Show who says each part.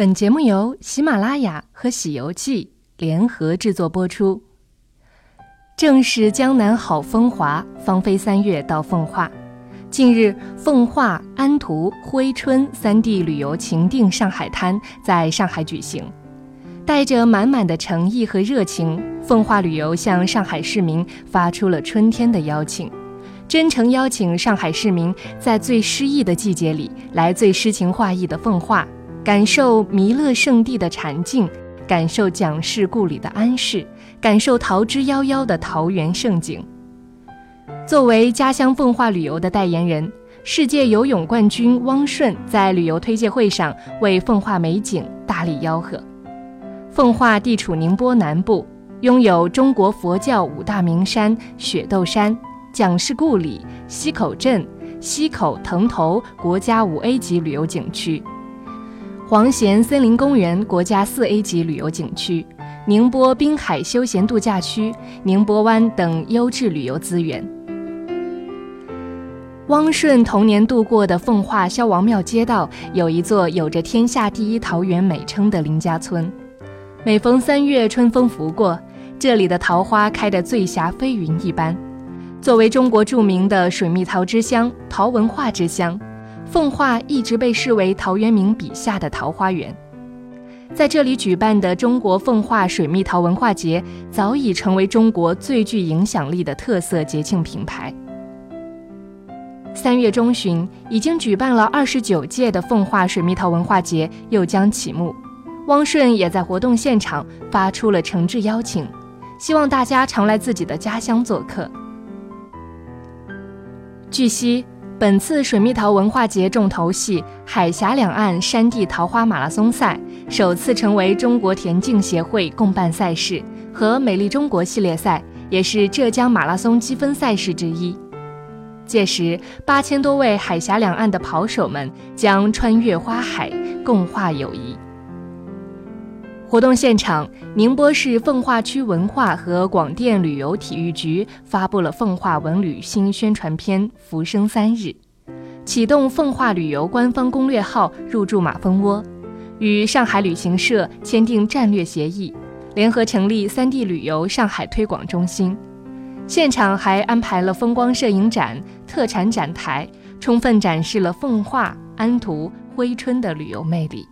Speaker 1: 本节目由喜马拉雅和《喜游记》联合制作播出。正是江南好风华，芳菲三月到奉化。近日，奉化、安图、珲春三地旅游情定上海滩在上海举行。带着满满的诚意和热情，奉化旅游向上海市民发出了春天的邀请，真诚邀请上海市民在最诗意的季节里来最诗情画意的奉化。感受弥勒圣地的禅境，感受蒋氏故里的安适，感受桃之夭夭的桃源盛景。作为家乡奉化旅游的代言人，世界游泳冠军汪顺在旅游推介会上为奉化美景大力吆喝。奉化地处宁波南部，拥有中国佛教五大名山雪窦山、蒋氏故里、溪口镇、溪口藤头国家五 A 级旅游景区。黄贤森林公园国家四 A 级旅游景区、宁波滨海休闲度假区、宁波湾等优质旅游资源。汪顺童年度过的奉化萧王庙街道，有一座有着“天下第一桃源”美称的林家村。每逢三月，春风拂过，这里的桃花开得醉霞飞云一般。作为中国著名的水蜜桃之乡、桃文化之乡。奉化一直被视为陶渊明笔下的桃花源，在这里举办的中国奉化水蜜桃文化节早已成为中国最具影响力的特色节庆品牌。三月中旬，已经举办了二十九届的奉化水蜜桃文化节又将启幕，汪顺也在活动现场发出了诚挚邀请，希望大家常来自己的家乡做客。据悉。本次水蜜桃文化节重头戏——海峡两岸山地桃花马拉松赛，首次成为中国田径协会共办赛事和美丽中国系列赛，也是浙江马拉松积分赛事之一。届时，八千多位海峡两岸的跑手们将穿越花海，共话友谊。活动现场，宁波市奉化区文化和广电旅游体育局发布了奉化文旅新宣传片《浮生三日》，启动奉化旅游官方攻略号入驻马蜂窝，与上海旅行社签订战略协议，联合成立三地旅游上海推广中心。现场还安排了风光摄影展、特产展台，充分展示了奉化、安图、珲春的旅游魅力。